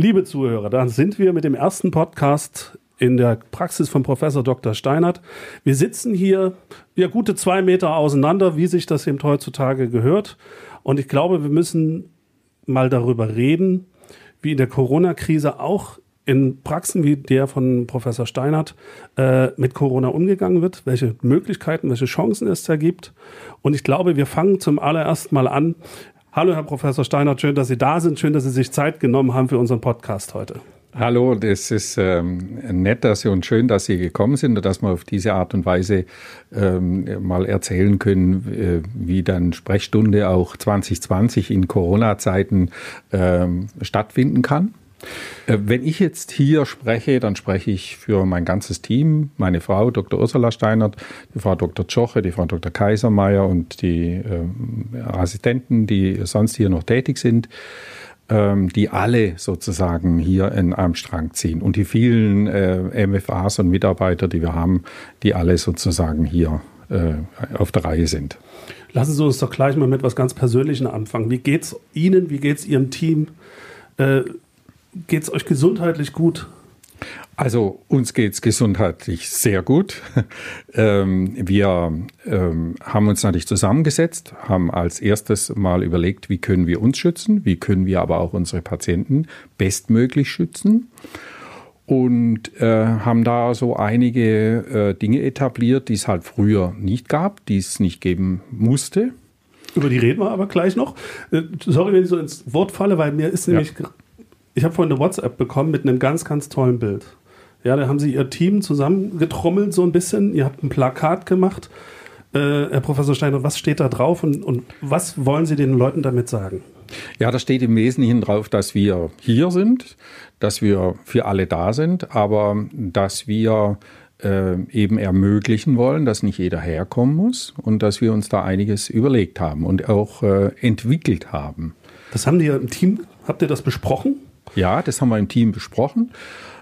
Liebe Zuhörer, dann sind wir mit dem ersten Podcast in der Praxis von Professor Dr. Steinert. Wir sitzen hier ja gute zwei Meter auseinander, wie sich das eben heutzutage gehört. Und ich glaube, wir müssen mal darüber reden, wie in der Corona-Krise auch in Praxen wie der von Professor Steinert äh, mit Corona umgegangen wird, welche Möglichkeiten, welche Chancen es da gibt. Und ich glaube, wir fangen zum allerersten Mal an. Hallo, Herr Professor Steinert, schön, dass Sie da sind, schön, dass Sie sich Zeit genommen haben für unseren Podcast heute. Hallo, das ist ähm, nett, dass Sie und schön, dass Sie gekommen sind und dass wir auf diese Art und Weise ähm, mal erzählen können, äh, wie dann Sprechstunde auch 2020 in Corona-Zeiten ähm, stattfinden kann. Äh, wenn ich jetzt hier spreche, dann spreche ich für mein ganzes Team, meine Frau Dr. Ursula Steinert, die Frau Dr. Tschoche, die Frau Dr. Kaisermeier und die äh, Assistenten, die sonst hier noch tätig sind, ähm, die alle sozusagen hier in einem Strang ziehen. Und die vielen äh, MFAs und Mitarbeiter, die wir haben, die alle sozusagen hier äh, auf der Reihe sind. Lassen Sie uns doch gleich mal mit etwas ganz Persönlichem anfangen. Wie geht es Ihnen, wie geht es Ihrem Team? Geht es euch gesundheitlich gut? Also uns geht es gesundheitlich sehr gut. Ähm, wir ähm, haben uns natürlich zusammengesetzt, haben als erstes mal überlegt, wie können wir uns schützen, wie können wir aber auch unsere Patienten bestmöglich schützen und äh, haben da so einige äh, Dinge etabliert, die es halt früher nicht gab, die es nicht geben musste. Über die reden wir aber gleich noch. Äh, sorry, wenn ich so ins Wort falle, weil mir ist nämlich ja ich habe vorhin eine WhatsApp bekommen mit einem ganz, ganz tollen Bild. Ja, da haben sie ihr Team zusammengetrommelt so ein bisschen. Ihr habt ein Plakat gemacht. Äh, Herr Professor Steiner, was steht da drauf und, und was wollen Sie den Leuten damit sagen? Ja, da steht im Wesentlichen drauf, dass wir hier sind, dass wir für alle da sind, aber dass wir äh, eben ermöglichen wollen, dass nicht jeder herkommen muss und dass wir uns da einiges überlegt haben und auch äh, entwickelt haben. Das haben die ja im Team, habt ihr das besprochen? Ja, das haben wir im Team besprochen.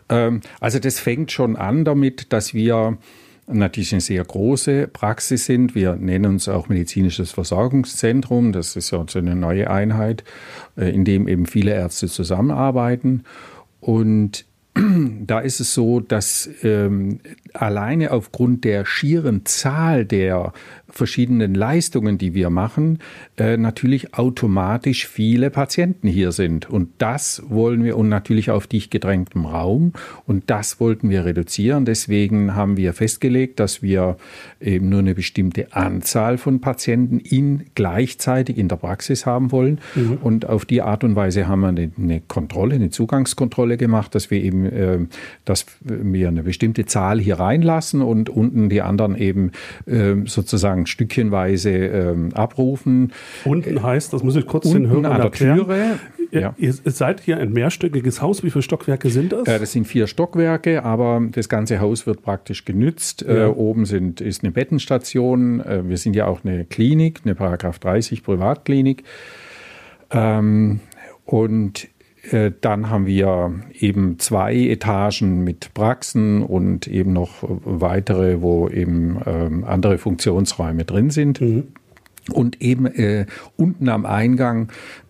Ähm, also das fängt schon an damit, dass wir natürlich eine sehr große Praxis sind. Wir nennen uns auch medizinisches Versorgungszentrum. Das ist ja so eine neue Einheit, äh, in dem eben viele Ärzte zusammenarbeiten. Und da ist es so, dass ähm, alleine aufgrund der schieren Zahl der verschiedenen Leistungen, die wir machen, äh, natürlich automatisch viele Patienten hier sind. Und das wollen wir und natürlich auf dicht gedrängtem Raum. Und das wollten wir reduzieren. Deswegen haben wir festgelegt, dass wir eben nur eine bestimmte Anzahl von Patienten in gleichzeitig in der Praxis haben wollen. Mhm. Und auf die Art und Weise haben wir eine, eine Kontrolle, eine Zugangskontrolle gemacht, dass wir eben, äh, dass wir eine bestimmte Zahl hier reinlassen und unten die anderen eben äh, sozusagen sozusagen stückchenweise ähm, abrufen. Unten heißt, das muss ich kurz Unten den Hörern an der erklären. Türe. Ja. Ihr seid hier ein mehrstöckiges Haus. Wie viele Stockwerke sind das? Äh, das sind vier Stockwerke, aber das ganze Haus wird praktisch genützt. Äh, ja. Äh, oben sind, ist eine Bettenstation. Äh, wir sind ja auch eine Klinik, eine Paragraph 30 Privatklinik. Ähm, und äh, dann haben wir eben zwei Etagen mit Praxen und eben noch weitere, wo eben ähm, andere Funktionsräume drin sind. Mhm. Und eben äh, unten am Eingang äh,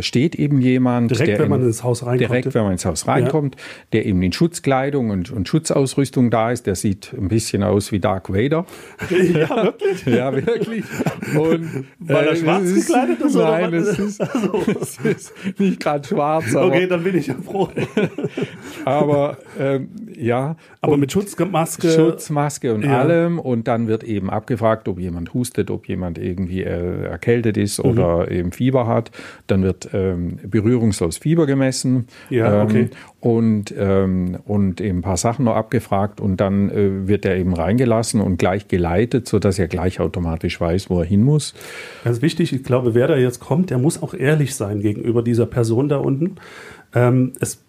steht eben jemand, direkt, der wenn man ins Haus reinkommt, direkt, wenn man ins Haus reinkommt, ja. der eben in Schutzkleidung und, und, Schutzausrüstung da ist. Der sieht ein bisschen aus wie Dark Vader. Ja, wirklich? ja, wirklich. Und, Weil er äh, schwarz gekleidet ist? Nein, es ist, also. es ist nicht gerade schwarz. Aber, okay, dann bin ich ja froh. aber ähm, ja. Aber mit Schutzmaske. Schutzmaske und ja. allem. Und dann wird eben abgefragt, ob jemand hustet, ob jemand irgendwie äh, erkältet ist mhm. oder eben Fieber hat. Dann wird ähm, berührungslos Fieber gemessen. Ja, ähm, okay. Und, ähm, und eben ein paar Sachen noch abgefragt und dann äh, wird er eben reingelassen und gleich geleitet, sodass er gleich automatisch weiß, wo er hin muss. Ganz wichtig, ich glaube, wer da jetzt kommt, der muss auch ehrlich sein gegenüber dieser Person da unten. Ähm, es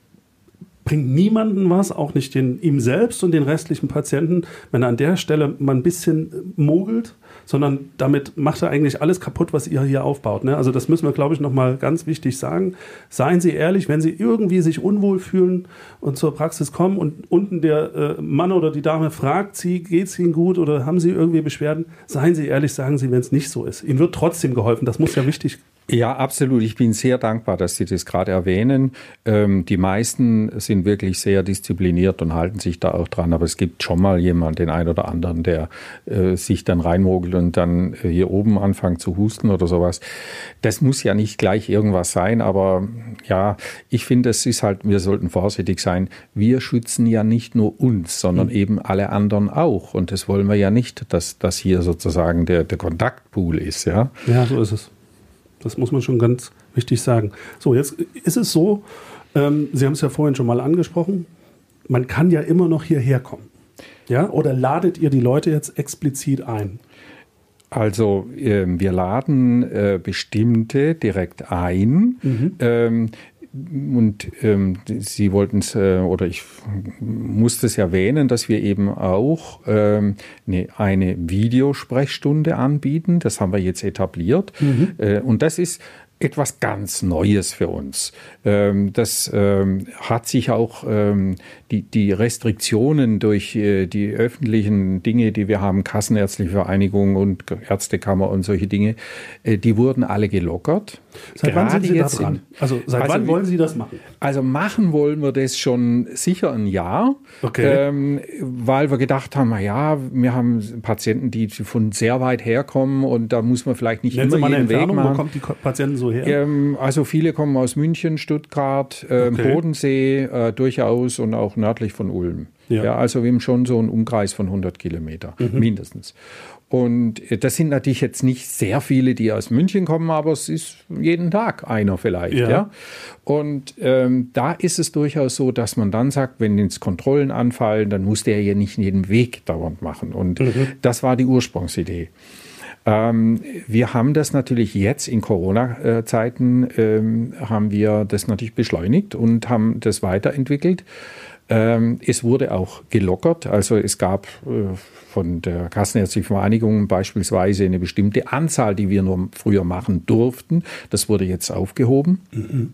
bringt niemanden was, auch nicht den, ihm selbst und den restlichen Patienten, wenn er an der Stelle mal ein bisschen mogelt sondern damit macht er eigentlich alles kaputt, was ihr hier aufbaut. Ne? Also das müssen wir, glaube ich, nochmal ganz wichtig sagen. Seien Sie ehrlich, wenn Sie irgendwie sich unwohl fühlen und zur Praxis kommen und unten der äh, Mann oder die Dame fragt Sie, geht es Ihnen gut oder haben Sie irgendwie Beschwerden, seien Sie ehrlich, sagen Sie, wenn es nicht so ist. Ihnen wird trotzdem geholfen, das muss ja wichtig Ja, absolut. Ich bin sehr dankbar, dass Sie das gerade erwähnen. Ähm, die meisten sind wirklich sehr diszipliniert und halten sich da auch dran. Aber es gibt schon mal jemanden, den einen oder anderen, der äh, sich dann reinmogelt und dann äh, hier oben anfängt zu husten oder sowas. Das muss ja nicht gleich irgendwas sein. Aber ja, ich finde, es ist halt, wir sollten vorsichtig sein. Wir schützen ja nicht nur uns, sondern mhm. eben alle anderen auch. Und das wollen wir ja nicht, dass das hier sozusagen der, der Kontaktpool ist. Ja, ja so ist es. Das muss man schon ganz wichtig sagen. So, jetzt ist es so, ähm, Sie haben es ja vorhin schon mal angesprochen, man kann ja immer noch hierher kommen. Ja? Oder ladet ihr die Leute jetzt explizit ein? Also äh, wir laden äh, bestimmte direkt ein. Mhm. Ähm, und ähm, Sie wollten es, äh, oder ich musste es erwähnen, dass wir eben auch ähm, eine, eine Videosprechstunde anbieten. Das haben wir jetzt etabliert. Mhm. Äh, und das ist etwas ganz Neues für uns. Ähm, das ähm, hat sich auch ähm, die, die Restriktionen durch äh, die öffentlichen Dinge, die wir haben, Kassenärztliche Vereinigung und Ärztekammer und solche Dinge, äh, die wurden alle gelockert. Seit wann sind Sie da dran? Also seit also wann wollen Sie das machen? Also machen wollen wir das schon sicher ein Jahr, okay. weil wir gedacht haben, na ja, wir haben Patienten, die von sehr weit herkommen und da muss man vielleicht nicht Nennen immer Sie mal jeden Weg machen. Wo kommt die Patienten so her? Ähm, also viele kommen aus München, Stuttgart, äh, okay. Bodensee äh, durchaus und auch nördlich von Ulm. Ja. ja. also wir haben schon so einen Umkreis von 100 Kilometer, mhm. mindestens. Und äh, das sind natürlich jetzt nicht sehr viele, die aus München kommen, aber es ist jeden Tag einer vielleicht. Ja. ja? Und ähm, da ist es durchaus so, dass man dann sagt, wenn jetzt Kontrollen anfallen, dann muss der ja nicht jeden Weg dauernd machen. Und mhm. das war die Ursprungsidee. Ähm, wir haben das natürlich jetzt in Corona-Zeiten, ähm, haben wir das natürlich beschleunigt und haben das weiterentwickelt. Ähm, es wurde auch gelockert, also es gab äh, von der Kassenärztlichen Vereinigung beispielsweise eine bestimmte Anzahl, die wir nur früher machen durften. Das wurde jetzt aufgehoben. Mhm.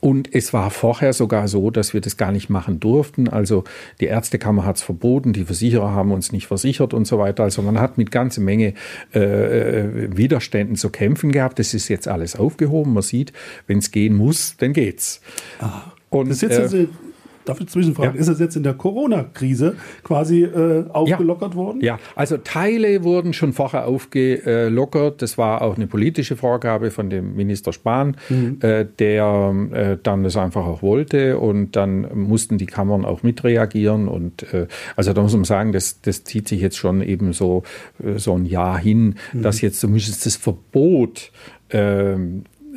Und es war vorher sogar so, dass wir das gar nicht machen durften. Also die Ärztekammer hat es verboten, die Versicherer haben uns nicht versichert und so weiter. Also man hat mit ganze Menge äh, äh Widerständen zu kämpfen gehabt. Das ist jetzt alles aufgehoben. Man sieht, wenn es gehen muss, dann geht's. Ah, und das ist jetzt äh, Darf ich zwischenfragen? Ja. Ist es jetzt in der Corona-Krise quasi äh, aufgelockert ja. worden? Ja, also Teile wurden schon vorher aufgelockert. Das war auch eine politische Vorgabe von dem Minister Spahn, mhm. äh, der äh, dann das einfach auch wollte. Und dann mussten die Kammern auch mitreagieren. Und äh, also da muss man sagen, das, das zieht sich jetzt schon eben so, äh, so ein Jahr hin, mhm. dass jetzt zumindest das Verbot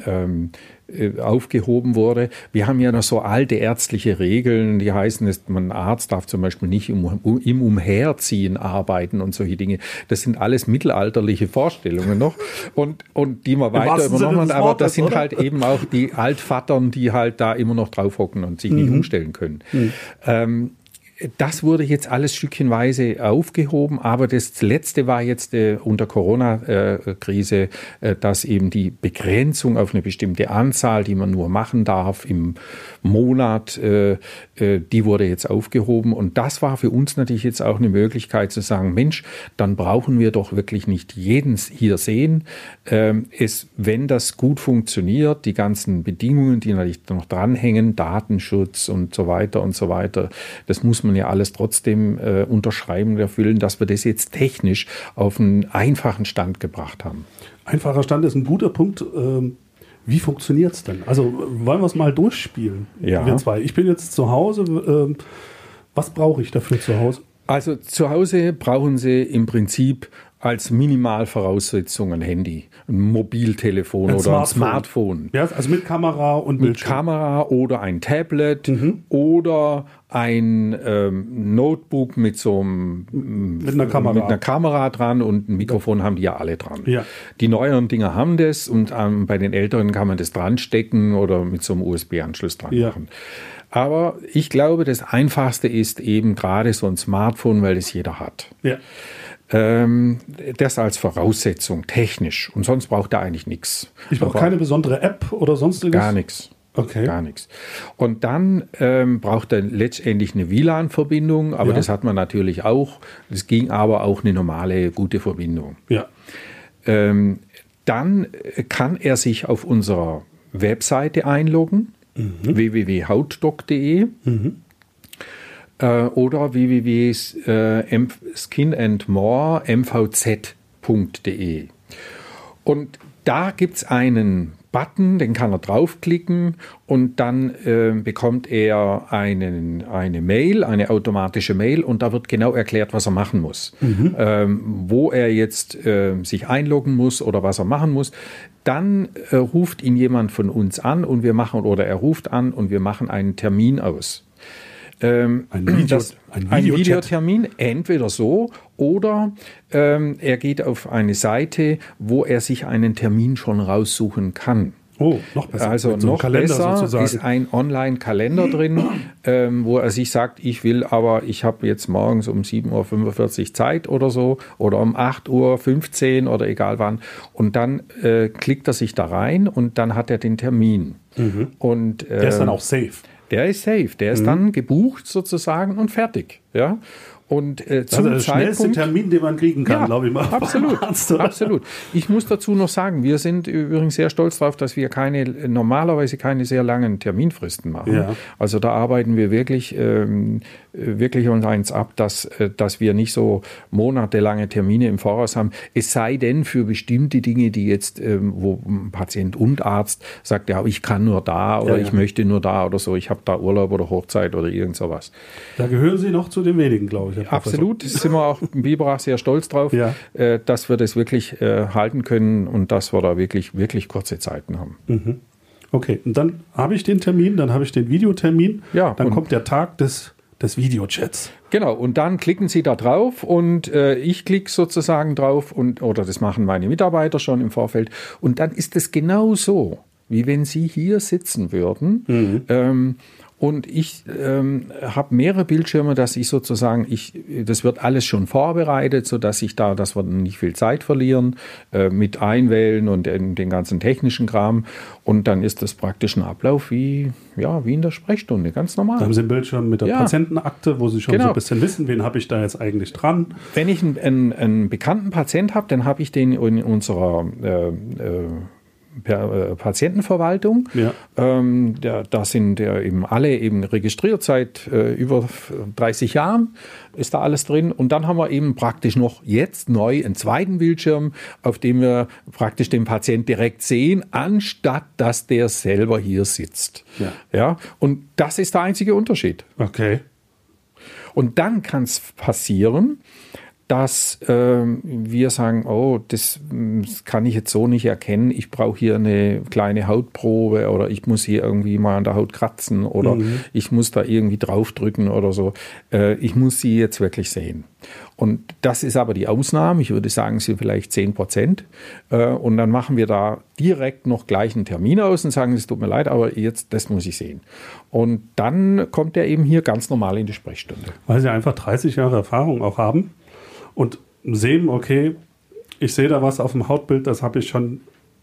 ähm, äh, aufgehoben wurde. Wir haben ja noch so alte ärztliche Regeln, die heißen, dass man Arzt darf zum Beispiel nicht im, im Umherziehen arbeiten und solche Dinge. Das sind alles mittelalterliche Vorstellungen noch und, und die man weiter übernommen haben. Aber das sind oder? halt eben auch die Altvattern, die halt da immer noch drauf hocken und sich mhm. nicht umstellen können. Mhm. Ähm, das wurde jetzt alles stückchenweise aufgehoben, aber das letzte war jetzt äh, unter Corona-Krise, äh, dass eben die Begrenzung auf eine bestimmte Anzahl, die man nur machen darf im Monat, äh, äh, die wurde jetzt aufgehoben. Und das war für uns natürlich jetzt auch eine Möglichkeit zu sagen, Mensch, dann brauchen wir doch wirklich nicht jeden hier sehen. Ähm, es, wenn das gut funktioniert, die ganzen Bedingungen, die natürlich noch dranhängen, Datenschutz und so weiter und so weiter, das muss man ja alles trotzdem äh, unterschreiben und erfüllen, dass wir das jetzt technisch auf einen einfachen Stand gebracht haben. Einfacher Stand ist ein guter Punkt. Ähm wie funktioniert es denn? Also wollen wir es mal durchspielen, ja. wir zwei. Ich bin jetzt zu Hause. Äh, was brauche ich dafür zu Hause? Also zu Hause brauchen Sie im Prinzip als Minimalvoraussetzung ein Handy, ein Mobiltelefon ein oder Smartphone. ein Smartphone. Ja, also mit Kamera und Bildschirm. Mit Kamera oder ein Tablet mhm. oder ein ähm, Notebook mit so einem mit einer, Kamera. mit einer Kamera dran und ein Mikrofon haben die ja alle dran. Ja. Die neueren Dinger haben das und ähm, bei den älteren kann man das dran stecken oder mit so einem USB-Anschluss dran ja. machen. Aber ich glaube, das Einfachste ist eben gerade so ein Smartphone, weil das jeder hat. Ja. Ähm, das als Voraussetzung, technisch. Und sonst braucht er eigentlich nichts. Ich brauche keine besondere App oder sonstiges? Gar nichts. Okay. Gar nichts. Und dann ähm, braucht er letztendlich eine WLAN-Verbindung, aber ja. das hat man natürlich auch. Es ging aber auch eine normale, gute Verbindung. Ja. Ähm, dann kann er sich auf unserer Webseite einloggen, mhm. www.hautdoc.de mhm. Äh, oder www.skinandmore.mvz.de. Und da gibt es einen Button, den kann er draufklicken und dann äh, bekommt er einen, eine Mail, eine automatische Mail und da wird genau erklärt, was er machen muss. Mhm. Ähm, wo er jetzt äh, sich einloggen muss oder was er machen muss. Dann äh, ruft ihn jemand von uns an und wir machen, oder er ruft an und wir machen einen Termin aus. Ähm, ein, Video, das, ein, ein Videotermin, entweder so oder ähm, er geht auf eine Seite, wo er sich einen Termin schon raussuchen kann. Oh, noch besser. Also so noch besser sozusagen. ist ein Online-Kalender drin, ähm, wo er sich sagt, ich will aber, ich habe jetzt morgens um 7.45 Uhr Zeit oder so oder um 8.15 Uhr oder egal wann. Und dann äh, klickt er sich da rein und dann hat er den Termin. Mhm. Und, äh, der ist dann ähm, auch safe. Der ist safe, der ist mhm. dann gebucht sozusagen und fertig. Ja. Und äh, zum also der schnellste Termin, den man kriegen kann, ja, glaube ich mal. Absolut, absolut. Ich muss dazu noch sagen, wir sind übrigens sehr stolz darauf, dass wir keine normalerweise keine sehr langen Terminfristen machen. Ja. Also da arbeiten wir wirklich ähm, wirklich uns eins ab, dass, äh, dass wir nicht so monatelange Termine im Voraus haben. Es sei denn für bestimmte Dinge, die jetzt, ähm, wo Patient und Arzt sagt, ja, ich kann nur da oder ja, ich möchte nur da oder so, ich habe da Urlaub oder Hochzeit oder irgend sowas. Da gehören Sie noch zu den wenigen, glaube ich. Absolut, sind wir auch im Biberach sehr stolz drauf, ja. äh, dass wir das wirklich äh, halten können und dass wir da wirklich, wirklich kurze Zeiten haben. Mhm. Okay, und dann habe ich den Termin, dann habe ich den Videotermin, ja, dann kommt der Tag des, des Videochats. Genau, und dann klicken Sie da drauf und äh, ich klicke sozusagen drauf und oder das machen meine Mitarbeiter schon im Vorfeld und dann ist es genau so, wie wenn Sie hier sitzen würden. Mhm. Ähm, und ich ähm, habe mehrere Bildschirme, dass ich sozusagen, ich, das wird alles schon vorbereitet, sodass ich da, dass wir nicht viel Zeit verlieren äh, mit Einwählen und den, den ganzen technischen Kram. Und dann ist das praktisch ein Ablauf wie, ja, wie in der Sprechstunde, ganz normal. Da haben Sie einen Bildschirm mit der ja. Patientenakte, wo Sie schon genau. so ein bisschen wissen, wen habe ich da jetzt eigentlich dran. Wenn ich einen, einen, einen bekannten Patient habe, dann habe ich den in unserer äh, äh, Patientenverwaltung. Ja. Ähm, da, da sind ja eben alle eben registriert seit äh, über 30 Jahren ist da alles drin. Und dann haben wir eben praktisch noch jetzt neu einen zweiten Bildschirm, auf dem wir praktisch den Patient direkt sehen, anstatt dass der selber hier sitzt. Ja. ja und das ist der einzige Unterschied. Okay. Und dann kann es passieren, dass äh, wir sagen, oh, das, das, kann ich jetzt so nicht erkennen, ich brauche hier eine kleine Hautprobe oder ich muss hier irgendwie mal an der Haut kratzen oder mhm. ich muss da irgendwie draufdrücken oder so. Äh, ich muss sie jetzt wirklich sehen. Und das ist aber die Ausnahme, ich würde sagen, sind vielleicht 10 Prozent. Äh, und dann machen wir da direkt noch gleich einen Termin aus und sagen, es tut mir leid, aber jetzt, das muss ich sehen. Und dann kommt er eben hier ganz normal in die Sprechstunde. Weil Sie einfach 30 Jahre Erfahrung auch haben und sehen, okay, ich sehe da was auf dem Hautbild, das habe ich schon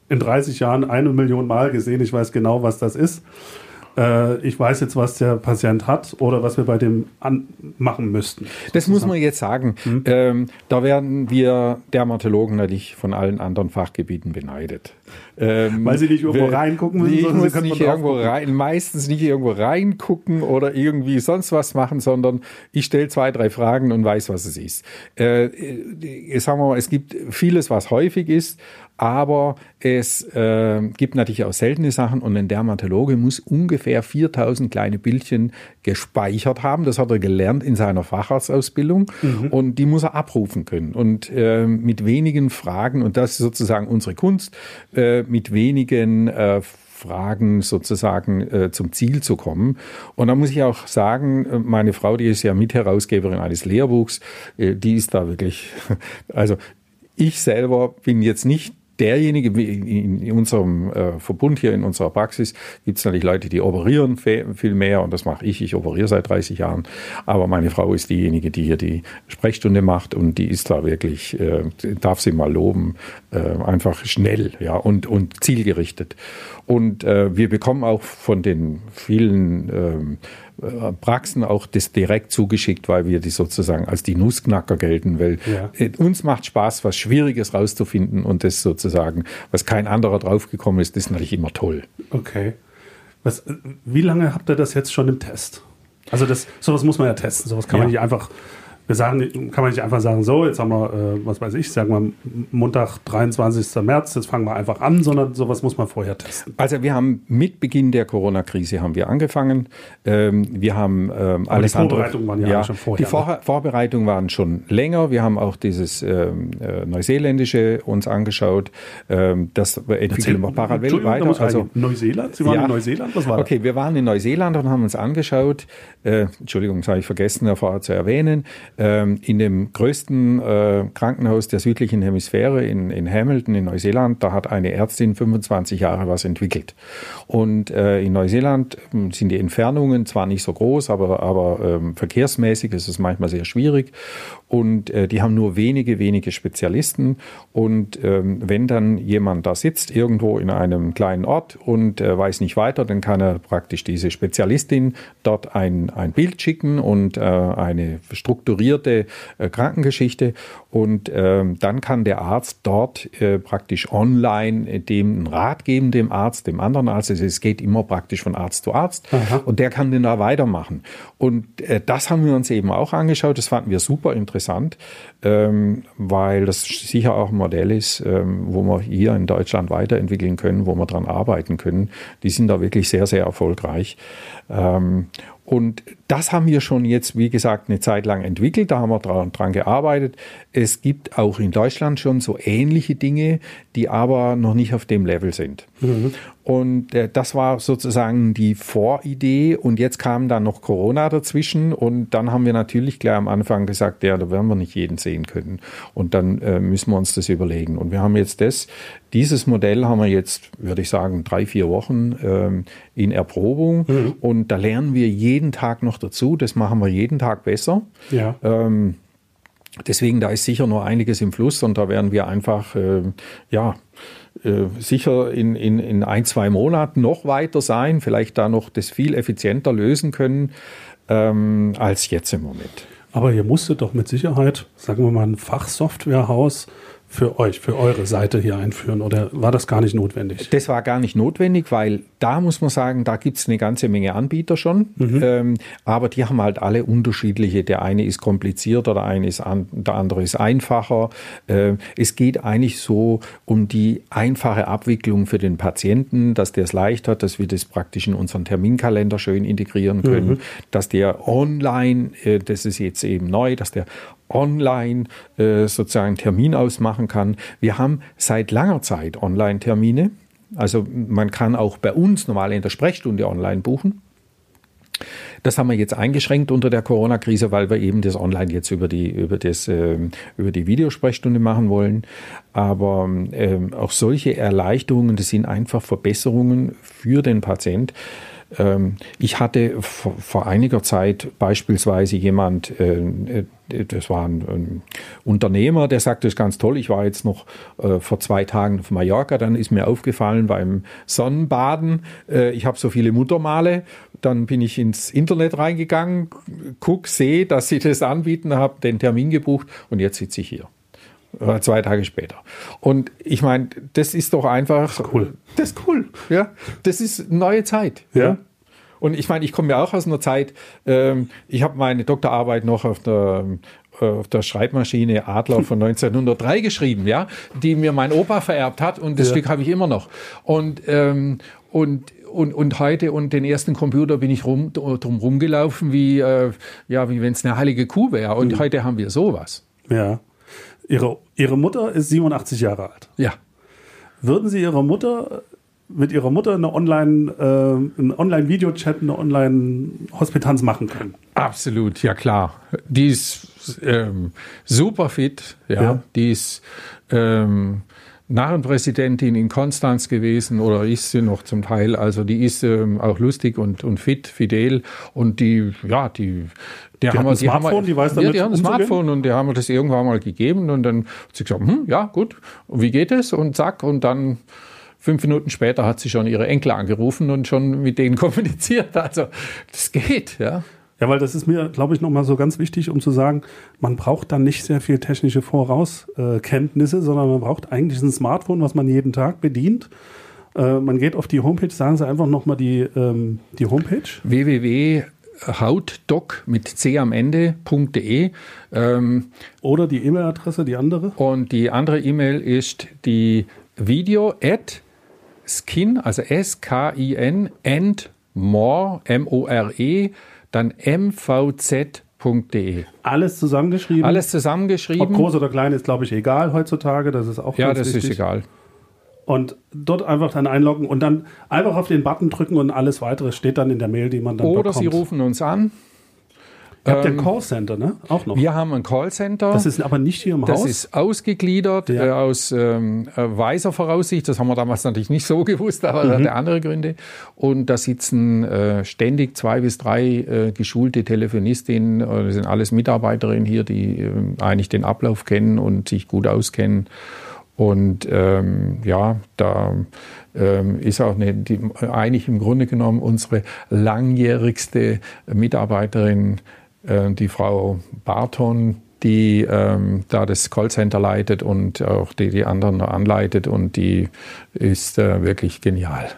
in 30 Jahren eine Million Mal gesehen, ich weiß genau, was das ist äh, ich weiß jetzt, was der Patient hat oder was wir bei dem machen müssten. Das muss man jetzt sagen. Hm? Ähm, da werden wir Dermatologen natürlich von allen anderen Fachgebieten beneidet. Ähm, Weil sie nicht irgendwo reingucken müssen, sondern muss sie nicht irgendwo rein, meistens nicht irgendwo reingucken oder irgendwie sonst was machen, sondern ich stelle zwei, drei Fragen und weiß, was es ist. Äh, äh sagen wir mal, es gibt vieles, was häufig ist aber es äh, gibt natürlich auch seltene Sachen und ein Dermatologe muss ungefähr 4000 kleine Bildchen gespeichert haben. Das hat er gelernt in seiner Facharztausbildung mhm. und die muss er abrufen können. Und äh, mit wenigen Fragen, und das ist sozusagen unsere Kunst, äh, mit wenigen äh, Fragen sozusagen äh, zum Ziel zu kommen. Und da muss ich auch sagen, äh, meine Frau, die ist ja Mitherausgeberin eines Lehrbuchs, äh, die ist da wirklich, also ich selber bin jetzt nicht derjenige, in unserem äh, Verbund hier, in unserer Praxis, gibt es natürlich Leute, die operieren viel mehr und das mache ich. Ich operiere seit 30 Jahren. Aber meine Frau ist diejenige, die hier die Sprechstunde macht und die ist da wirklich, äh, darf sie mal loben, äh, einfach schnell ja, und, und zielgerichtet. Und äh, wir bekommen auch von den vielen ähm, äh, Praxen auch das direkt zugeschickt, weil wir die sozusagen als die Nussknacker gelten, weil ja. Äh, uns macht Spaß, was Schwieriges rauszufinden und das sozusagen was kein anderer draufgekommen ist, ist natürlich immer toll. Okay. Was, wie lange habt ihr das jetzt schon im Test? Also das, sowas muss man ja testen, sowas kann ja. man nicht einfach wir sagen, kann man nicht einfach sagen, so, jetzt haben wir, äh, was weiß ich, sagen wir Montag, 23. März, jetzt fangen wir einfach an, sondern sowas muss man vorher testen. Also wir haben mit Beginn der Corona-Krise haben wir angefangen. Ähm, wir haben ähm, alles die Vorbereitungen waren ja, ja schon vorher. Die Vor ne? Vorbereitungen waren schon länger. Wir haben auch dieses ähm, äh, Neuseeländische uns angeschaut. Ähm, das entwickeln wir parallel weiter. Also, Neuseeland? Sie waren ja, in Neuseeland? Was war Okay, wir waren in Neuseeland und haben uns angeschaut. Äh, Entschuldigung, das habe ich vergessen, vorher zu erwähnen in dem größten äh, Krankenhaus der südlichen Hemisphäre in, in Hamilton in Neuseeland, da hat eine Ärztin 25 Jahre was entwickelt. Und äh, in Neuseeland ähm, sind die Entfernungen zwar nicht so groß, aber, aber ähm, verkehrsmäßig ist es manchmal sehr schwierig. Und äh, die haben nur wenige, wenige Spezialisten. Und ähm, wenn dann jemand da sitzt, irgendwo in einem kleinen Ort und weiß nicht weiter, dann kann er praktisch diese Spezialistin dort ein, ein Bild schicken und eine strukturierte äh, Krankengeschichte. Und ähm, dann kann der Arzt dort äh, praktisch online dem einen Rat geben, dem Arzt, dem anderen Arzt. Also es geht immer praktisch von Arzt zu Arzt. Aha. Und der kann den da weitermachen. Und äh, das haben wir uns eben auch angeschaut. Das fanden wir super interessant interessant, ähm, weil das sicher auch ein Modell ist, ähm, wo wir hier in Deutschland weiterentwickeln können, wo wir dran arbeiten können. Die sind da wirklich sehr, sehr erfolgreich. Ähm, und das haben wir schon jetzt, wie gesagt, eine Zeit lang entwickelt. Da haben wir dran, gearbeitet. Es gibt auch in Deutschland schon so ähnliche Dinge, die aber noch nicht auf dem Level sind. Mhm. Und äh, das war sozusagen die Voridee. Und jetzt kam dann noch Corona dazwischen. Und dann haben wir natürlich gleich am Anfang gesagt, ja, da werden wir nicht jeden sehen können. Und dann äh, müssen wir uns das überlegen. Und wir haben jetzt das, dieses Modell haben wir jetzt, würde ich sagen, drei, vier Wochen ähm, in Erprobung. Mhm. Und da lernen wir jeden Tag noch dazu. Das machen wir jeden Tag besser. Ja. Ähm, deswegen, da ist sicher noch einiges im Fluss. Und da werden wir einfach, äh, ja, äh, sicher in, in, in ein, zwei Monaten noch weiter sein, vielleicht da noch das viel effizienter lösen können ähm, als jetzt im Moment. Aber ihr musstet doch mit Sicherheit, sagen wir mal, ein Fachsoftwarehaus für euch, für eure Seite hier einführen oder war das gar nicht notwendig? Das war gar nicht notwendig, weil da muss man sagen, da gibt es eine ganze Menge Anbieter schon, mhm. ähm, aber die haben halt alle unterschiedliche. Der eine ist komplizierter, der eine ist an, der andere ist einfacher. Äh, es geht eigentlich so um die einfache Abwicklung für den Patienten, dass der es leicht hat, dass wir das praktisch in unseren Terminkalender schön integrieren können, mhm. dass der online, äh, das ist jetzt eben neu, dass der online äh, sozusagen Termin ausmachen kann. Wir haben seit langer Zeit Online-Termine. Also man kann auch bei uns normal in der Sprechstunde online buchen. Das haben wir jetzt eingeschränkt unter der Corona-Krise, weil wir eben das online jetzt über die, über das, äh, über die Videosprechstunde machen wollen. Aber äh, auch solche Erleichterungen, das sind einfach Verbesserungen für den Patient. Ähm, ich hatte vor, einiger Zeit beispielsweise jemand, äh, äh, das war ein, Unternehmer, der sagte, das ist ganz toll, ich war jetzt noch äh, vor zwei Tagen auf Mallorca, dann ist mir aufgefallen beim Sonnenbaden, ich habe so viele Muttermale, dann bin ich ins Internet reingegangen, guck, sehe, dass sie das anbieten, habe den Termin gebucht und jetzt sitze ich hier zwei Tage später. Und ich meine, das ist doch einfach das ist cool. Das ist cool, ja. Das ist neue Zeit, ja. ja? Und ich meine, ich komme ja auch aus einer Zeit, ähm, ich habe meine Doktorarbeit noch auf der äh, auf der Schreibmaschine Adler von 1903 geschrieben, ja, die mir mein Opa vererbt hat und das ja. Stück habe ich immer noch. Und, ähm, und, und, und heute und den ersten Computer bin ich rum, drum rumgelaufen, wie, äh, ja, wie wenn es eine heilige Kuh wäre. Und mhm. heute haben wir sowas. Ja. Ihre, Ihre Mutter ist 87 Jahre alt. Ja. Würden Sie Ihrer Mutter mit Ihrer Mutter eine Online, äh, einen Online-Videochat, eine Online-Hospitanz machen können? Absolut, ja klar. Die ist ähm, super fit, ja. ja. Die ist ähm, Narrenpräsidentin in Konstanz gewesen oder ist sie noch zum Teil. Also die ist ähm, auch lustig und, und fit, fidel und die, ja, die, der die haben wir, ein Smartphone, die, die weiß damit Ja, die haben ein Smartphone und der haben wir das irgendwann mal gegeben und dann hat sie gesagt, hm, ja, gut, und wie geht es? Und zack, und dann fünf Minuten später hat sie schon ihre Enkel angerufen und schon mit denen kommuniziert. Also das geht, ja. Ja, weil das ist mir, glaube ich, nochmal so ganz wichtig, um zu sagen, man braucht dann nicht sehr viel technische Vorauskenntnisse, sondern man braucht eigentlich ein Smartphone, was man jeden Tag bedient. Äh, man geht auf die Homepage, sagen Sie einfach nochmal die, ähm, die Homepage. www.hautdoc mit c am Ende.de. Ähm, Oder die E-Mail-Adresse, die andere. Und die andere E-Mail ist die video at skin, also S-K-I-N, and more, M-O-R-E, dann mvz.de. Alles zusammengeschrieben? Alles zusammengeschrieben. Ob groß oder klein ist, glaube ich, egal heutzutage. Das ist auch Ja, das wichtig. ist egal. Und dort einfach dann einloggen und dann einfach auf den Button drücken und alles weitere steht dann in der Mail, die man dann Oder bekommt. Sie rufen uns an Ihr habt ähm, ja Callcenter, ne? Auch noch. Wir haben ein Callcenter. Das ist aber nicht hier im das Haus. Das ist ausgegliedert ja. äh, aus ähm, äh, weiser Voraussicht. Das haben wir damals natürlich nicht so gewusst, aber mhm. das hatte andere Gründe. Und da sitzen äh, ständig zwei bis drei äh, geschulte Telefonistinnen. Äh, das sind alles Mitarbeiterinnen hier, die äh, eigentlich den Ablauf kennen und sich gut auskennen. Und ähm, ja, da ähm, ist auch eine, die, eigentlich im Grunde genommen unsere langjährigste Mitarbeiterin äh, die Frau Barton, die ähm, da das Callcenter leitet und auch die, die anderen anleitet und die ist äh, wirklich genial.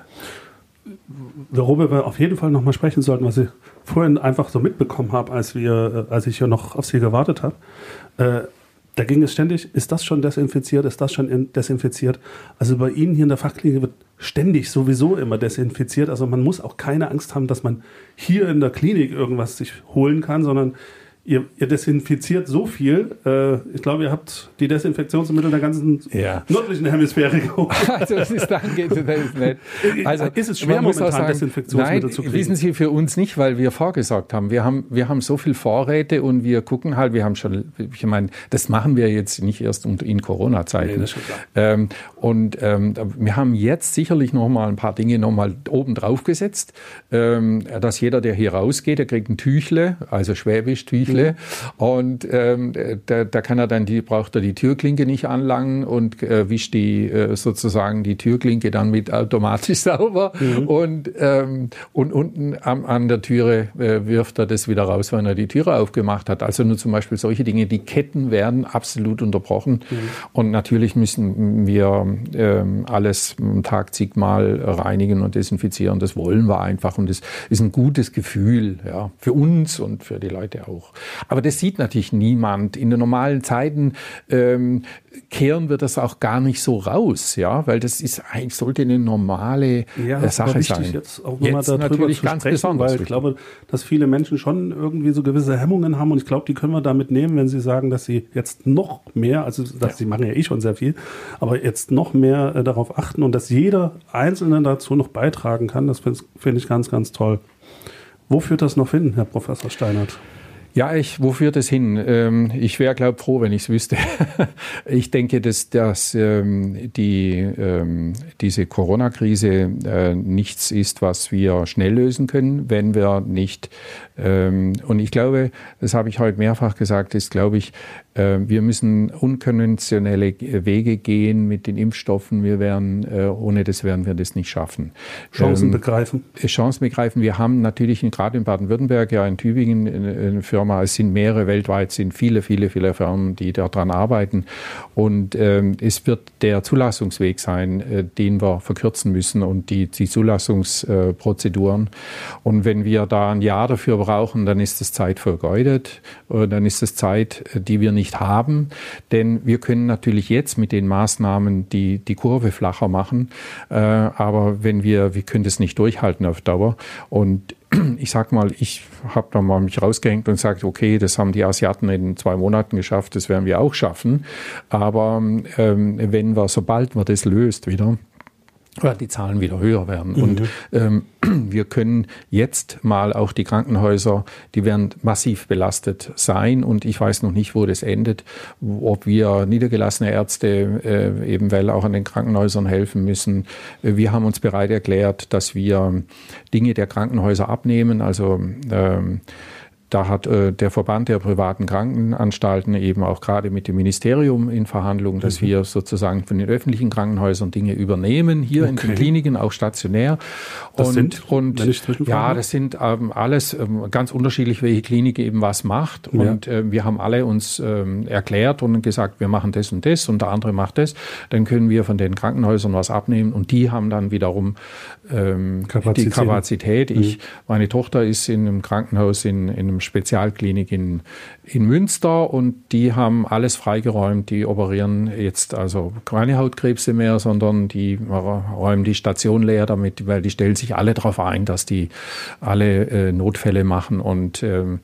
Worüber wir auf jeden Fall nochmal sprechen sollten, was ich vorhin einfach so mitbekommen habe, als wir, äh, als ich hier noch auf Sie gewartet habe. Äh, da ging es ständig, ist das schon desinfiziert, ist das schon desinfiziert? Also bei Ihnen hier in der Fachklinik wird ständig sowieso immer desinfiziert. Also man muss auch keine Angst haben, dass man hier in der Klinik irgendwas sich holen kann, sondern ihr, ihr desinfiziert so viel. Äh, ich glaube, ihr habt die Desinfektionsmittel der ganzen ja. nördlichen Hemisphäre geholt. Also das ist, danke, das ist nett. Also ist es schwer, momentan sagen, Desinfektionsmittel nein, zu kriegen? wissen Sie, für uns nicht, weil wir vorgesorgt haben. Wir haben, wir haben so viel Vorräte und wir gucken halt, wir haben schon, ich meine, das machen wir jetzt nicht erst in Corona-Zeiten. Nee, ähm, und ähm, wir haben jetzt sicherlich noch mal ein paar Dinge noch mal oben drauf gesetzt, ähm, dass jeder, der hier rausgeht, der kriegt ein Tüchle, also Schwäbisch Tüchle, Mhm. Und ähm, da, da kann er dann die, braucht er die Türklinke nicht anlangen und äh, wischt die äh, sozusagen die Türklinke dann mit automatisch sauber. Mhm. Und, ähm, und unten am, an der Türe äh, wirft er das wieder raus, wenn er die Türe aufgemacht hat. Also nur zum Beispiel solche Dinge. Die Ketten werden absolut unterbrochen. Mhm. Und natürlich müssen wir ähm, alles am Tag zigmal reinigen und desinfizieren. Das wollen wir einfach. Und das ist ein gutes Gefühl ja, für uns und für die Leute auch. Aber das sieht natürlich niemand. In den normalen Zeiten ähm, kehren wir das auch gar nicht so raus, ja, weil das ist eigentlich sollte eine normale ja, äh, Sache wichtig, sein. Jetzt auch nochmal darüber zu ganz sprechen, weil ich wichtig. glaube, dass viele Menschen schon irgendwie so gewisse Hemmungen haben und ich glaube, die können wir damit nehmen, wenn sie sagen, dass sie jetzt noch mehr, also dass ja. sie machen ja eh schon sehr viel, aber jetzt noch mehr äh, darauf achten und dass jeder Einzelne dazu noch beitragen kann. Das finde find ich ganz, ganz toll. Wo führt das noch hin, Herr Professor Steinert? Ja, ich, wo führt es hin? Ähm, ich wäre, glaube froh, wenn ich es wüsste. ich denke, dass, dass ähm, die, ähm, diese Corona-Krise äh, nichts ist, was wir schnell lösen können, wenn wir nicht, und ich glaube, das habe ich heute mehrfach gesagt, ist, glaube ich, äh, wir müssen unkonventionelle Wege gehen mit den Impfstoffen. Wir werden, äh, ohne das werden wir das nicht schaffen. Chancen ähm, begreifen. Chancen begreifen. Wir haben natürlich gerade in Baden-Württemberg, ja in Tübingen, eine Firma, es sind mehrere weltweit, sind viele, viele, viele Firmen, die daran arbeiten. Und ähm, es wird der Zulassungsweg sein, äh, den wir verkürzen müssen und die, die Zulassungsprozeduren. Und wenn wir da ein Jahr dafür brauchen, dann ist das Zeit vergeudet. Dann ist es Zeit, die wir nicht nicht haben. Denn wir können natürlich jetzt mit den Maßnahmen die, die Kurve flacher machen. Äh, aber wenn wir, wir können das nicht durchhalten auf Dauer. Und ich sag mal, ich habe da mal mich rausgehängt und gesagt, okay, das haben die Asiaten in zwei Monaten geschafft, das werden wir auch schaffen. Aber ähm, wenn wir, sobald man das löst wieder, oder die Zahlen wieder höher werden. Mhm. Und ähm, wir können jetzt mal auch die Krankenhäuser, die werden massiv belastet sein und ich weiß noch nicht, wo das endet, ob wir niedergelassene Ärzte äh, eben weil auch an den Krankenhäusern helfen müssen. Wir haben uns bereit erklärt, dass wir Dinge der Krankenhäuser abnehmen, also ähm, da hat äh, der Verband der privaten Krankenanstalten eben auch gerade mit dem Ministerium in Verhandlungen, dass mhm. wir sozusagen von den öffentlichen Krankenhäusern Dinge übernehmen, hier okay. in den Kliniken, auch stationär. Das und, sind, und ja, das sind ähm, alles ähm, ganz unterschiedlich, welche Klinik eben was macht. Ja. Und äh, wir haben alle uns ähm, erklärt und gesagt, wir machen das und das und der andere macht das. Dann können wir von den Krankenhäusern was abnehmen und die haben dann wiederum ähm, Kapazität. die Kapazität. Ich, mhm. meine Tochter ist in einem Krankenhaus in, in einem Spezialklinik in, in Münster und die haben alles freigeräumt. Die operieren jetzt also keine Hautkrebse mehr, sondern die räumen die Station leer damit, weil die stellen sich alle darauf ein, dass die alle äh, Notfälle machen. Und ähm,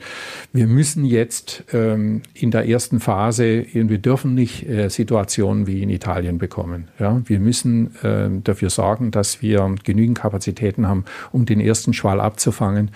wir müssen jetzt ähm, in der ersten Phase, wir dürfen nicht äh, Situationen wie in Italien bekommen. Ja? Wir müssen äh, dafür sorgen, dass wir genügend Kapazitäten haben, um den ersten Schwall abzufangen.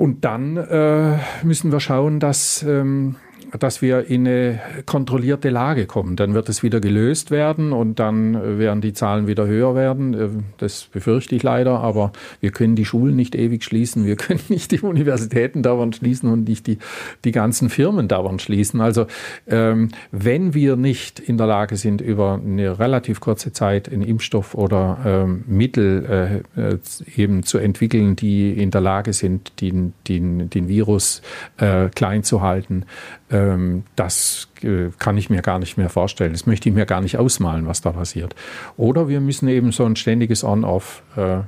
Und dann äh, müssen wir schauen, dass ähm, dass wir in eine kontrollierte Lage kommen. Dann wird es wieder gelöst werden und dann werden die Zahlen wieder höher werden. Äh, das befürchte ich leider, aber wir können die Schulen nicht ewig schließen, wir können nicht die Universitäten dauernd schließen und nicht die, die ganzen Firmen dauernd schließen. Also ähm, wenn wir nicht in der Lage sind, über eine relativ kurze Zeit einen Impfstoff oder ähm, Mittel äh, äh eben zu entwickeln, die in der Lage sind, den, den, den Virus äh, klein zu halten, ähm, das äh, kann ich mir gar nicht mehr vorstellen. Das möchte ich mir gar nicht ausmalen, was da passiert. Oder wir müssen eben so ein ständiges On-Off äh,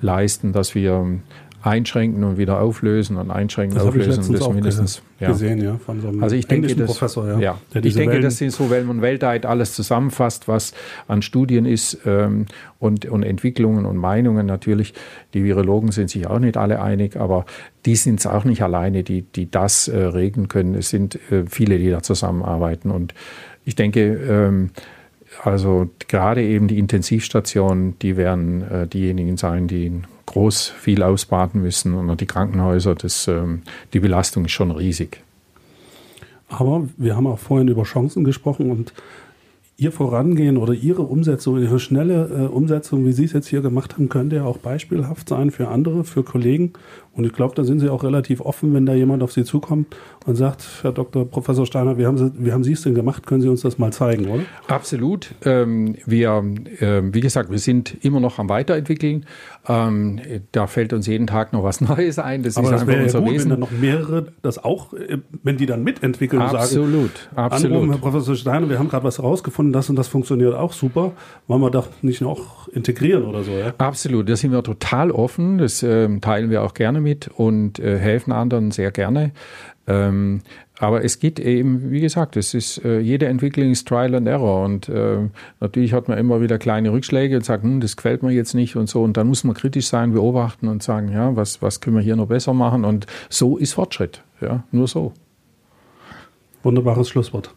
leisten, dass wir einschränken und wieder auflösen und einschränken das auflösen und das mindestens ja. gesehen, ja, von so einem also ich denke, das, Professor, ja. ja. Ich denke, Wellen das sind so, wenn man weltweit alles zusammenfasst, was an Studien ist ähm, und, und Entwicklungen und Meinungen natürlich. Die Virologen sind sich auch nicht alle einig, aber die sind es auch nicht alleine, die, die das äh, regeln können. Es sind äh, viele, die da zusammenarbeiten und ich denke, ähm, also gerade eben die Intensivstationen, die werden äh, diejenigen sein, die groß viel ausbaden müssen und die Krankenhäuser, das, ähm, die Belastung ist schon riesig. Aber wir haben auch vorhin über Chancen gesprochen und Ihr Vorangehen oder Ihre Umsetzung, Ihre schnelle äh, Umsetzung, wie Sie es jetzt hier gemacht haben, könnte ja auch beispielhaft sein für andere, für Kollegen. Und ich glaube, da sind Sie auch relativ offen, wenn da jemand auf Sie zukommt und sagt, Herr Dr. Professor Steiner, wie haben Sie, wie haben Sie es denn gemacht? Können Sie uns das mal zeigen, oder? Absolut. Ähm, wir, äh, wie gesagt, wir sind immer noch am Weiterentwickeln. Ähm, da fällt uns jeden Tag noch was Neues ein. Das Aber ist das einfach unser ja gut, Wesen. Wenn dann noch mehrere das auch, äh, wenn die dann mitentwickeln absolut, sagen, absolut. Anrufen, Herr Professor Steiner, wir haben gerade was herausgefunden, das und das funktioniert auch super. Wollen wir doch nicht noch integrieren oder so, ja? Absolut, da sind wir total offen. Das äh, teilen wir auch gerne mit und äh, helfen anderen sehr gerne. Ähm, aber es geht eben, wie gesagt, es ist äh, jede Entwicklung ist Trial and Error und äh, natürlich hat man immer wieder kleine Rückschläge und sagt, hm, das gefällt mir jetzt nicht und so und dann muss man kritisch sein, beobachten und sagen, ja, was was können wir hier noch besser machen und so ist Fortschritt, ja, nur so. Wunderbares Schlusswort.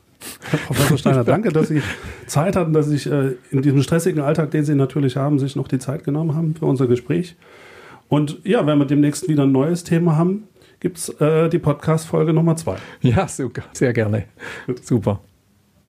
Herr Professor Steiner, danke, dass Sie Zeit hatten, dass Sie äh, in diesem stressigen Alltag, den Sie natürlich haben, sich noch die Zeit genommen haben für unser Gespräch. Und ja, wenn wir demnächst wieder ein neues Thema haben, gibt es äh, die Podcast-Folge Nummer zwei. Ja, super, sehr gerne. Super.